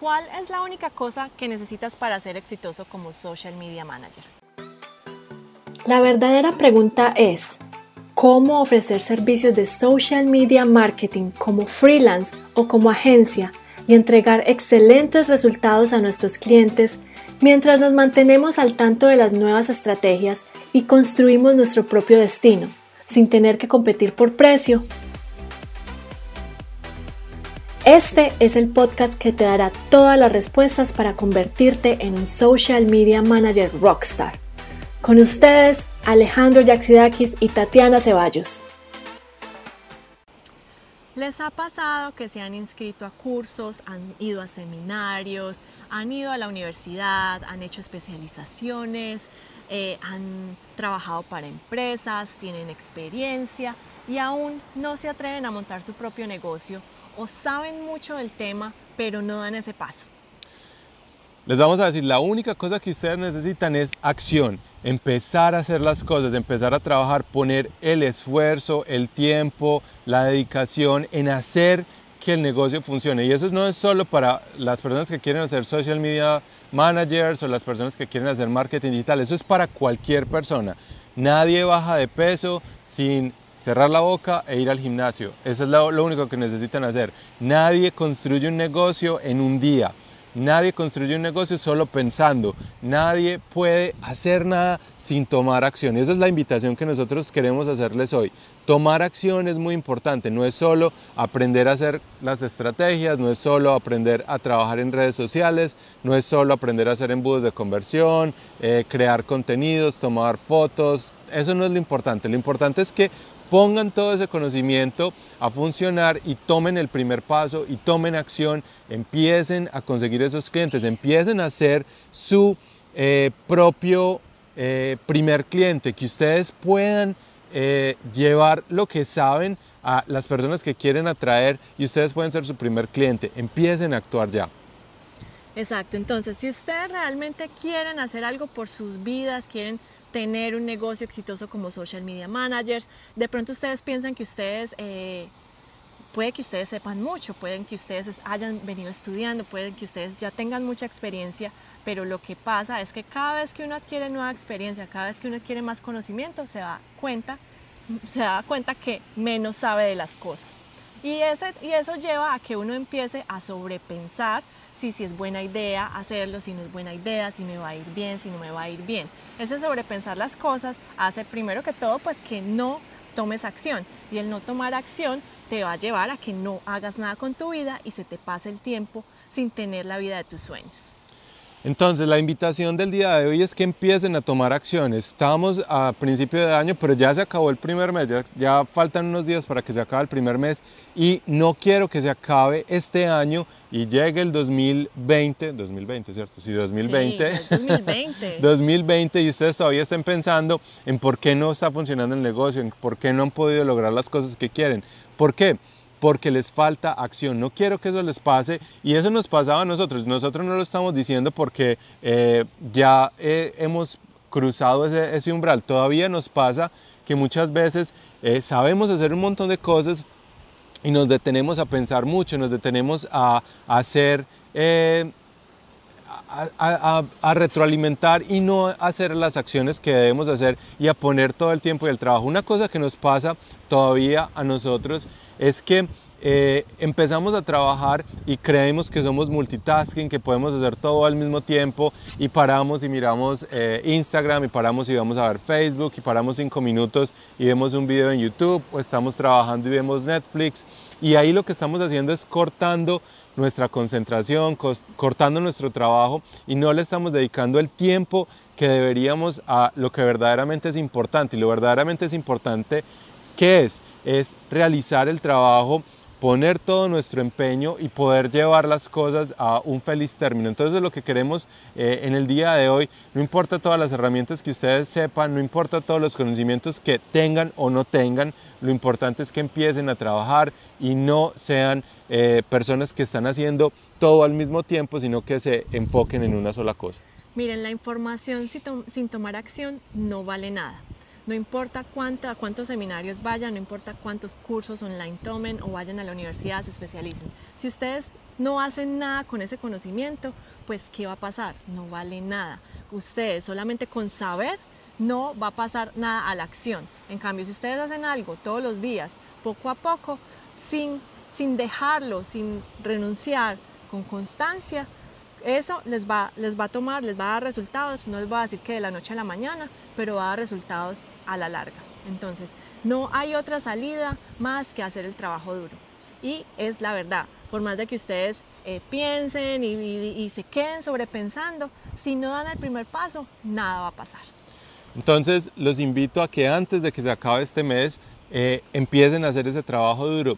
¿cuál es la única cosa que necesitas para ser exitoso como social media manager? La verdadera pregunta es, ¿cómo ofrecer servicios de social media marketing como freelance o como agencia y entregar excelentes resultados a nuestros clientes mientras nos mantenemos al tanto de las nuevas estrategias y construimos nuestro propio destino, sin tener que competir por precio este es el podcast que te dará todas las respuestas para convertirte en un social media manager rockstar. Con ustedes, Alejandro Yaxidakis y Tatiana Ceballos. ¿Les ha pasado que se han inscrito a cursos, han ido a seminarios, han ido a la universidad, han hecho especializaciones, eh, han trabajado para empresas, tienen experiencia y aún no se atreven a montar su propio negocio saben mucho del tema, pero no dan ese paso? Les vamos a decir, la única cosa que ustedes necesitan es acción, empezar a hacer las cosas, empezar a trabajar, poner el esfuerzo, el tiempo, la dedicación en hacer que el negocio funcione. Y eso no es solo para las personas que quieren hacer social media managers o las personas que quieren hacer marketing digital, eso es para cualquier persona. Nadie baja de peso sin cerrar la boca e ir al gimnasio. Eso es lo, único que necesitan hacer. Nadie construye un negocio en un día. Nadie construye un negocio solo pensando. Nadie puede hacer nada sin tomar acción. Y esa es la invitación que nosotros queremos hacerles hoy. Tomar acción es muy importante. No es solo aprender a hacer las estrategias, no es solo aprender a trabajar en redes sociales, no es solo aprender a hacer embudos de conversión, eh, crear contenidos, tomar fotos. Eso no es lo importante. Lo importante es que pongan todo ese conocimiento a funcionar y tomen el primer paso y tomen acción, empiecen a conseguir esos clientes, empiecen a ser su eh, propio eh, primer cliente, que ustedes puedan eh, llevar lo que saben a las personas que quieren atraer y ustedes pueden ser su primer cliente. Empiecen a actuar ya. Exacto, entonces si ustedes realmente quieren hacer algo por sus vidas, quieren tener un negocio exitoso como social media managers. De pronto ustedes piensan que ustedes, eh, puede que ustedes sepan mucho, pueden que ustedes hayan venido estudiando, pueden que ustedes ya tengan mucha experiencia, pero lo que pasa es que cada vez que uno adquiere nueva experiencia, cada vez que uno adquiere más conocimiento, se da cuenta, se da cuenta que menos sabe de las cosas. Y, ese, y eso lleva a que uno empiece a sobrepensar si, si es buena idea hacerlo, si no es buena idea, si me va a ir bien, si no me va a ir bien. Ese sobrepensar las cosas hace primero que todo pues que no tomes acción y el no tomar acción te va a llevar a que no hagas nada con tu vida y se te pase el tiempo sin tener la vida de tus sueños. Entonces, la invitación del día de hoy es que empiecen a tomar acciones. Estamos a principio de año, pero ya se acabó el primer mes, ya, faltan unos días para que se acabe el primer mes y no quiero que se acabe este año y llegue el 2020, 2020, ¿cierto? Sí, 2020. Sí, 2020. 2020 y ustedes todavía estén pensando en por qué no está funcionando el negocio, en por qué no han podido lograr las cosas que quieren. ¿Por qué? Porque les falta acción. No quiero que eso les pase y eso nos pasaba a nosotros. Nosotros no lo estamos diciendo porque eh, ya eh, hemos cruzado ese, umbral. Todavía nos pasa que muchas veces eh, sabemos hacer un montón de cosas y nos detenemos a pensar mucho, nos detenemos a, hacer... A, a, retroalimentar y no hacer las acciones que debemos hacer y a poner todo el tiempo y el trabajo. Una cosa que nos pasa todavía a nosotros es que eh, empezamos a trabajar y creemos que somos multitasking, que podemos hacer todo al mismo tiempo y paramos y miramos eh, Instagram y paramos y vamos a ver Facebook y paramos cinco minutos y vemos un video en YouTube o estamos trabajando y vemos Netflix y ahí lo que estamos haciendo es cortando nuestra concentración, cortando nuestro trabajo y no le estamos dedicando el tiempo que deberíamos a lo que verdaderamente es importante y lo verdaderamente es importante ¿qué es? Es realizar el trabajo, poner todo nuestro empeño y poder llevar las cosas a un feliz término. Entonces lo que queremos eh, en el día de hoy, no importa todas las herramientas que ustedes sepan, no importa todos los conocimientos que tengan o no tengan, lo importante es que empiecen a trabajar y no sean eh, personas que están haciendo todo al mismo tiempo, sino que se enfoquen en una sola cosa. Miren, la información sin tomar acción no vale nada. No importa cuántos seminarios vayan, no importa cuántos cursos online tomen o vayan a la universidad, se especialicen. Si ustedes no hacen nada con ese conocimiento, pues ¿qué va a pasar? No vale nada. Ustedes solamente con saber no va a pasar nada a la acción. En cambio, si ustedes hacen algo todos los días, poco a poco, sin, sin dejarlo, sin renunciar, con constancia, eso les va, les va a tomar, les va a dar resultados, no les va a decir que de la noche a la mañana, pero va a dar resultados a la larga. Entonces, no hay otra salida más que hacer el trabajo duro. Y es la verdad, por más de que ustedes eh, piensen y, se queden sobrepensando, si no dan el primer paso, nada va a pasar. Entonces, los invito a que antes de que se acabe este mes, eh, empiecen a hacer ese trabajo duro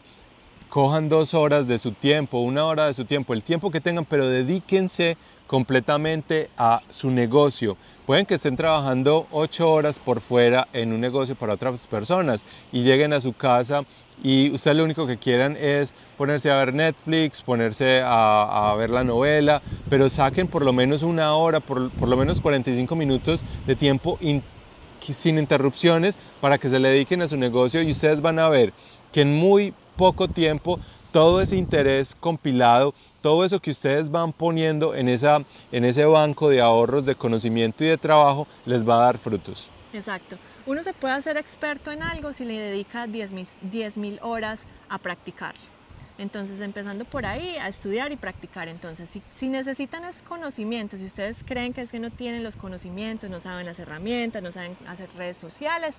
cojan dos horas de su tiempo, una hora de su tiempo, el tiempo que tengan, pero dedíquense completamente a su negocio. Pueden que estén trabajando ocho horas por fuera en un negocio para otras personas y lleguen a su casa y ustedes lo único que quieran es ponerse a ver Netflix, ponerse a, ver la novela, pero saquen por lo menos una hora, por, por lo menos 45 minutos de tiempo sin interrupciones para que se le dediquen a su negocio y ustedes van a ver que en muy poco tiempo todo ese interés compilado, todo eso que ustedes van poniendo en, esa, en ese banco de ahorros de conocimiento y de trabajo les va a dar frutos. Exacto. Uno se puede hacer experto en algo si le dedica 10 mil horas a practicar. Entonces, empezando por ahí, a estudiar y practicar. Entonces, si, si, necesitan ese conocimiento, si ustedes creen que es que no tienen los conocimientos, no saben las herramientas, no saben hacer redes sociales,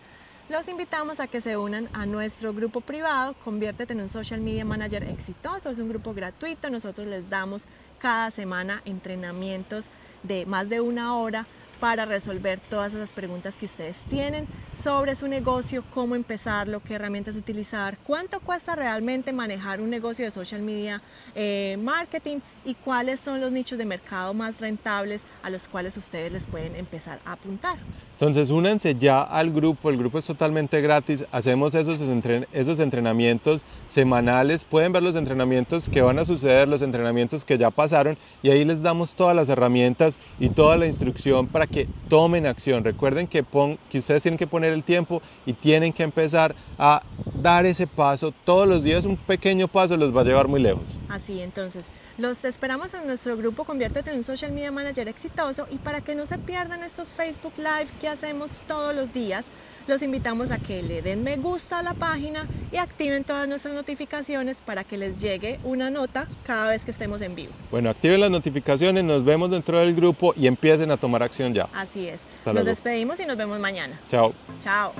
los invitamos a que se unan a nuestro grupo privado, conviértete en un social media manager exitoso, es un grupo gratuito, nosotros les damos cada semana entrenamientos de más de una hora para resolver todas esas preguntas que ustedes tienen sobre su negocio, cómo empezarlo, qué herramientas utilizar, cuánto cuesta realmente manejar un negocio de social media eh, marketing y cuáles son los nichos de mercado más rentables a los cuales ustedes les pueden empezar a apuntar. Entonces, únanse ya al grupo, el grupo es totalmente gratis, hacemos esos, esos entrenamientos semanales, pueden ver los entrenamientos que van a suceder, los entrenamientos que ya pasaron y ahí les damos todas las herramientas y toda la instrucción para que tomen acción. Recuerden que, que ustedes tienen que poner el tiempo y tienen que empezar a dar ese paso. Todos los días un pequeño paso los va a llevar muy lejos. Así, entonces, los esperamos en nuestro grupo Conviértete en un Social Media Manager exitoso y para que no se pierdan estos Facebook Live que hacemos todos los días, los invitamos a que le den me gusta a la página y activen todas nuestras notificaciones para que les llegue una nota cada vez que estemos en vivo. Bueno, activen las notificaciones, nos vemos dentro del grupo y empiecen a tomar acción ya. Así es. nos despedimos y nos vemos mañana. Chao. Chao.